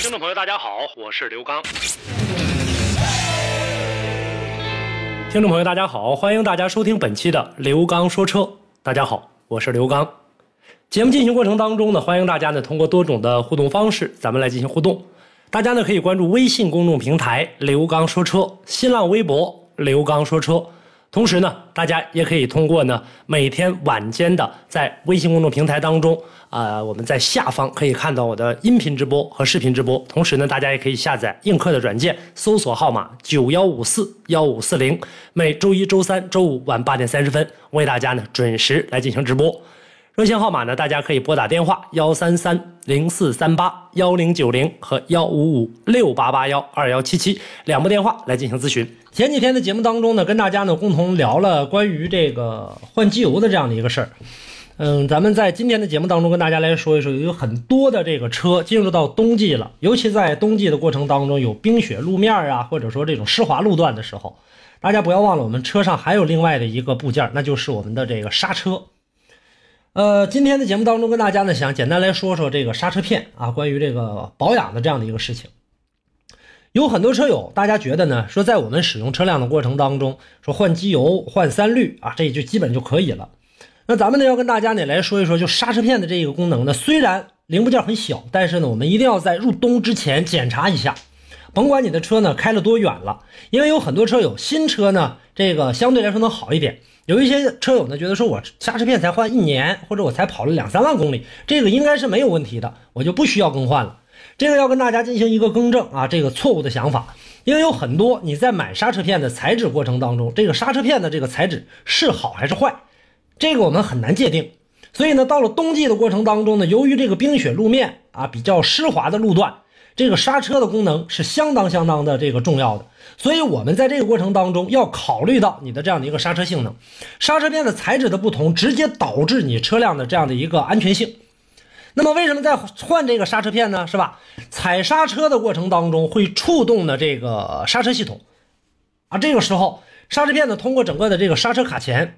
听众朋友，大家好，我是刘刚。听众朋友，大家好，欢迎大家收听本期的刘刚说车。大家好，我是刘刚。节目进行过程当中呢，欢迎大家呢通过多种的互动方式，咱们来进行互动。大家呢可以关注微信公众平台“刘刚说车”，新浪微博“刘刚说车”。同时呢，大家也可以通过呢每天晚间的在微信公众平台当中，啊，我们在下方可以看到我的音频直播和视频直播。同时呢，大家也可以下载映客的软件，搜索号码九幺五四幺五四零，每周一、周三、周五晚八点三十分，为大家呢准时来进行直播。热线号码呢，大家可以拨打电话幺三三零四三八幺零九零和幺五五六八八幺二幺七七两部电话来进行咨询。前几天的节目当中呢，跟大家呢共同聊了关于这个换机油的这样的一个事儿。嗯，咱们在今天的节目当中跟大家来说一说，有很多的这个车进入到冬季了，尤其在冬季的过程当中有冰雪路面啊，或者说这种湿滑路段的时候，大家不要忘了，我们车上还有另外的一个部件，那就是我们的这个刹车。呃，今天的节目当中跟大家呢想简单来说说这个刹车片啊，关于这个保养的这样的一个事情。有很多车友，大家觉得呢，说在我们使用车辆的过程当中，说换机油、换三滤啊，这就基本就可以了。那咱们呢要跟大家呢来说一说，就刹车片的这个功能呢，虽然零部件很小，但是呢，我们一定要在入冬之前检查一下。甭管你的车呢开了多远了，因为有很多车友新车呢，这个相对来说能好一点。有一些车友呢，觉得说我刹车片才换一年，或者我才跑了两三万公里，这个应该是没有问题的，我就不需要更换了。这个要跟大家进行一个更正啊，这个错误的想法，因为有很多你在买刹车片的材质过程当中，这个刹车片的这个材质是好还是坏，这个我们很难界定。所以呢，到了冬季的过程当中呢，由于这个冰雪路面啊比较湿滑的路段。这个刹车的功能是相当相当的这个重要的，所以我们在这个过程当中要考虑到你的这样的一个刹车性能，刹车片的材质的不同，直接导致你车辆的这样的一个安全性。那么为什么在换这个刹车片呢？是吧？踩刹车的过程当中会触动的这个刹车系统，啊，这个时候刹车片呢通过整个的这个刹车卡钳，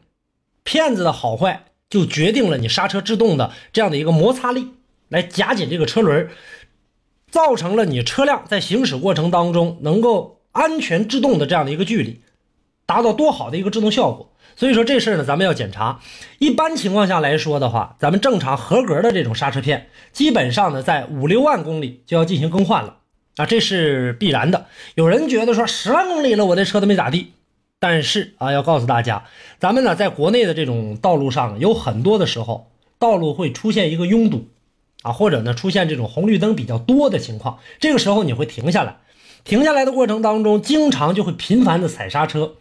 片子的好坏就决定了你刹车制动的这样的一个摩擦力，来夹紧这个车轮。造成了你车辆在行驶过程当中能够安全制动的这样的一个距离，达到多好的一个制动效果。所以说这事儿呢，咱们要检查。一般情况下来说的话，咱们正常合格的这种刹车片，基本上呢在五六万公里就要进行更换了啊，这是必然的。有人觉得说十万公里了，我这车都没咋地，但是啊，要告诉大家，咱们呢在国内的这种道路上，有很多的时候道路会出现一个拥堵。啊，或者呢，出现这种红绿灯比较多的情况，这个时候你会停下来，停下来的过程当中，经常就会频繁的踩刹车。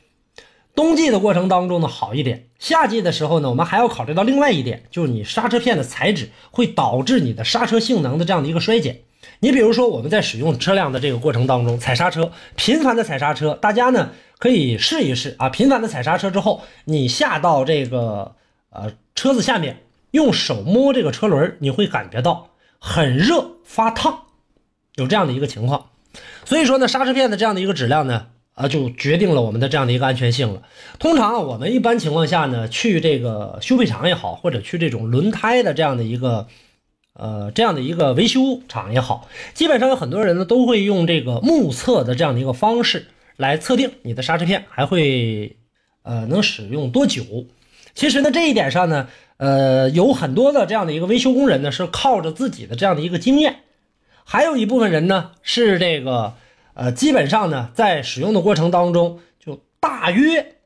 冬季的过程当中呢好一点，夏季的时候呢，我们还要考虑到另外一点，就是你刹车片的材质会导致你的刹车性能的这样的一个衰减。你比如说我们在使用车辆的这个过程当中，踩刹车，频繁的踩刹车，大家呢可以试一试啊，频繁的踩刹车之后，你下到这个呃车子下面。用手摸这个车轮，你会感觉到很热发烫，有这样的一个情况。所以说呢，刹车片的这样的一个质量呢，啊，就决定了我们的这样的一个安全性了。通常我们一般情况下呢，去这个修配厂也好，或者去这种轮胎的这样的一个，呃，这样的一个维修厂也好，基本上有很多人呢都会用这个目测的这样的一个方式来测定你的刹车片还会，呃，能使用多久。其实呢，这一点上呢。呃，有很多的这样的一个维修工人呢，是靠着自己的这样的一个经验，还有一部分人呢是这个，呃，基本上呢在使用的过程当中就大约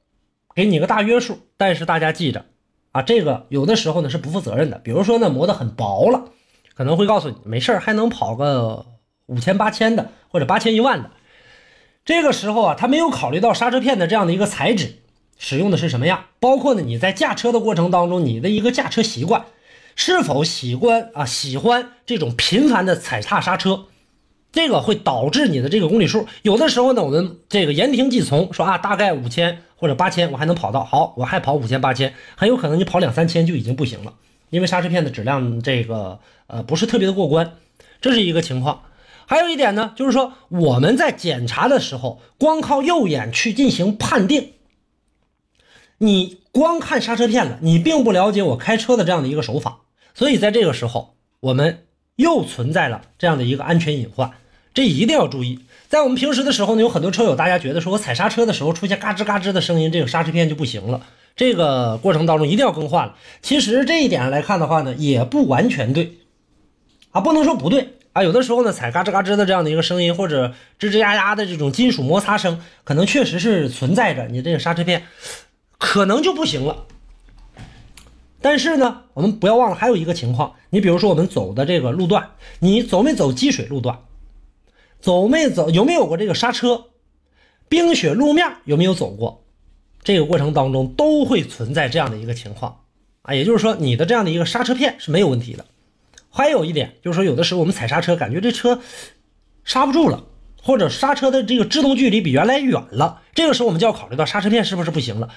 给你个大约数，但是大家记着啊，这个有的时候呢是不负责任的，比如说呢磨得很薄了，可能会告诉你没事还能跑个五千八千的或者八千一万的，这个时候啊他没有考虑到刹车片的这样的一个材质。使用的是什么样？包括呢，你在驾车的过程当中，你的一个驾车习惯，是否喜欢啊？喜欢这种频繁的踩踏刹车，这个会导致你的这个公里数。有的时候呢，我们这个言听计从，说啊，大概五千或者八千，我还能跑到。好，我还跑五千八千，很有可能你跑两三千就已经不行了，因为刹车片的质量这个呃不是特别的过关，这是一个情况。还有一点呢，就是说我们在检查的时候，光靠右眼去进行判定，你光看刹车片了，你并不了解我开车的这样的一个手法，所以在这个时候，我们又存在了这样的一个安全隐患，这一定要注意。在我们平时的时候呢，有很多车友，大家觉得说我踩刹车的时候出现嘎吱嘎吱的声音，这个刹车片就不行了，这个过程当中一定要更换了。其实这一点来看的话呢，也不完全对，啊，不能说不对。啊，有的时候呢，踩嘎吱嘎吱的这样的一个声音，或者吱吱呀呀的这种金属摩擦声，可能确实是存在着，你这个刹车片可能就不行了。但是呢，我们不要忘了还有一个情况，你比如说我们走的这个路段，你走没走积水路段？走没走？有没有过这个刹车？冰雪路面有没有走过？这个过程当中都会存在这样的一个情况啊，也就是说你的这样的一个刹车片是没有问题的。还有一点就是说，有的时候我们踩刹车，感觉这车刹不住了，或者刹车的这个制动距离比原来远了，这个时候我们就要考虑到刹车片是不是不行了。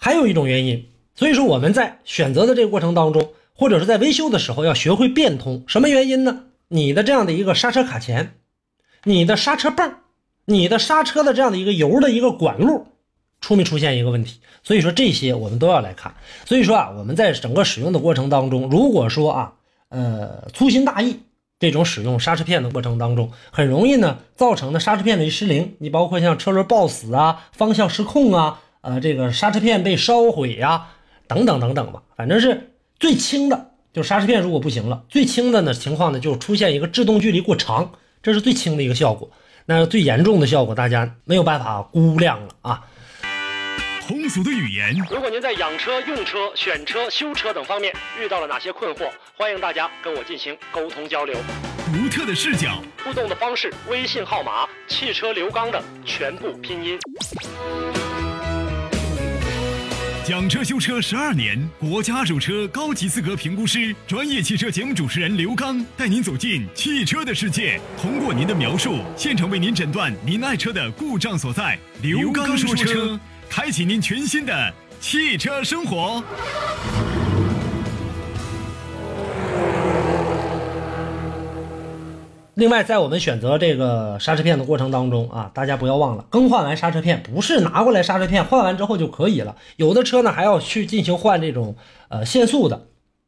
还有一种原因，所以说我们在选择的这个过程当中，或者是在维修的时候，要学会变通。什么原因呢？你的这样的一个刹车卡钳，你的刹车泵，你的刹车的这样的一个油的一个管路。出没出现一个问题？所以说这些我们都要来看。所以说啊，我们在整个使用的过程当中，如果说啊，呃，粗心大意这种使用刹车片的过程当中，很容易呢造成的刹车片的失灵。你包括像车轮抱死啊、方向失控啊、呃，这个刹车片被烧毁呀，等等等等吧。反正是最轻的，就刹车片如果不行了，最轻的呢情况呢就出现一个制动距离过长，这是最轻的一个效果。那最严重的效果，大家没有办法估量了啊。通俗的语言。如果您在养车、用车、选车、修车等方面遇到了哪些困惑，欢迎大家跟我进行沟通交流。独特的视角，互动的方式：微信号码“汽车刘刚”的全部拼音。讲车修车十二年，国家二手车高级资格评估师，专业汽车节目主持人刘刚带您走进汽车的世界，通过您的描述，现场为您诊断您爱车的故障所在。刘刚说车。开启您全新的汽车生活。另外，在我们选择这个刹车片的过程当中啊，大家不要忘了，更换完刹车片不是拿过来刹车片换完之后就可以了。有的车呢还要去进行换这种呃限速的，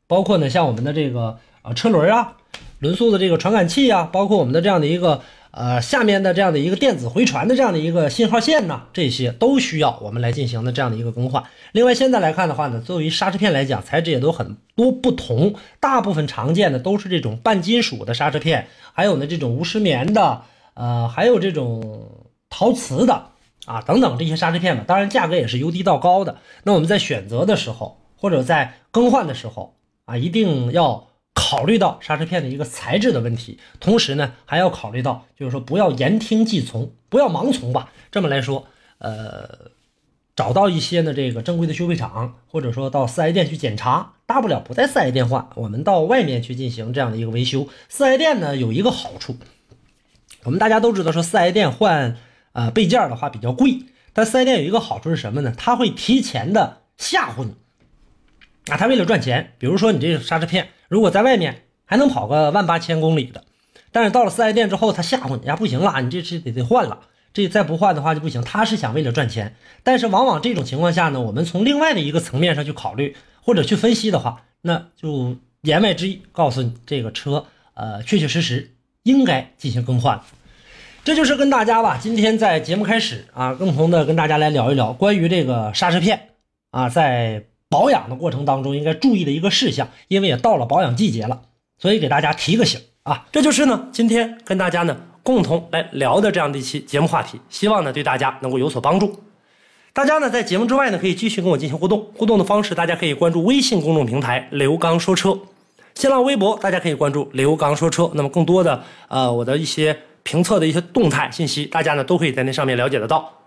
包括呢像我们的这个啊车轮啊、轮速的这个传感器啊，包括我们的这样的一个。呃，下面的这样的一个电子回传的这样的一个信号线呢，这些都需要我们来进行的这样的一个更换。另外，现在来看的话呢，作为刹车片来讲，材质也都很多不同，大部分常见的都是这种半金属的刹车片，还有呢这种无石棉的，呃，还有这种陶瓷的啊等等这些刹车片吧。当然，价格也是由低到高的。那我们在选择的时候，或者在更换的时候啊，一定要。考虑到刹车片的一个材质的问题，同时呢，还要考虑到，就是说不要言听计从，不要盲从吧。这么来说，呃，找到一些呢这个正规的修配厂，或者说到四 S 店去检查，大不了不在四 S 店换，我们到外面去进行这样的一个维修。四 S 店呢有一个好处，我们大家都知道说四 S 店换呃备件的话比较贵，但四 S 店有一个好处是什么呢？他会提前的吓唬你。啊，他为了赚钱，比如说你这个刹车片，如果在外面还能跑个万八千公里的，但是到了四 S 店之后，他吓唬你呀，不行了，你这是得得换了，这再不换的话就不行。他是想为了赚钱，但是往往这种情况下呢，我们从另外的一个层面上去考虑或者去分析的话，那就言外之意告诉你，这个车呃确确实实应该进行更换。这就是跟大家吧，今天在节目开始啊，共同的跟大家来聊一聊关于这个刹车片啊，在。保养的过程当中应该注意的一个事项，因为也到了保养季节了，所以给大家提个醒啊。这就是呢，今天跟大家呢共同来聊的这样的一期节目话题，希望呢对大家能够有所帮助。大家呢在节目之外呢可以继续跟我进行互动，互动的方式大家可以关注微信公众平台刘刚说车，新浪微博大家可以关注刘刚说车。那么更多的呃我的一些评测的一些动态信息，大家呢都可以在那上面了解得到。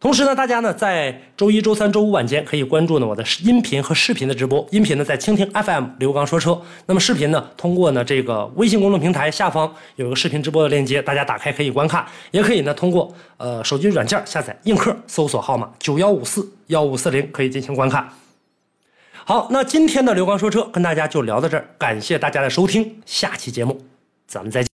同时呢，大家呢在周一周三周五晚间可以关注呢我的音频和视频的直播。音频呢在蜻蜓 FM 刘刚说车，那么视频呢通过呢这个微信公众平台下方有个视频直播的链接，大家打开可以观看，也可以呢通过呃手机软件下载映客，搜索号码九幺五四幺五四零可以进行观看。好，那今天的刘刚说车跟大家就聊到这儿，感谢大家的收听，下期节目咱们再见。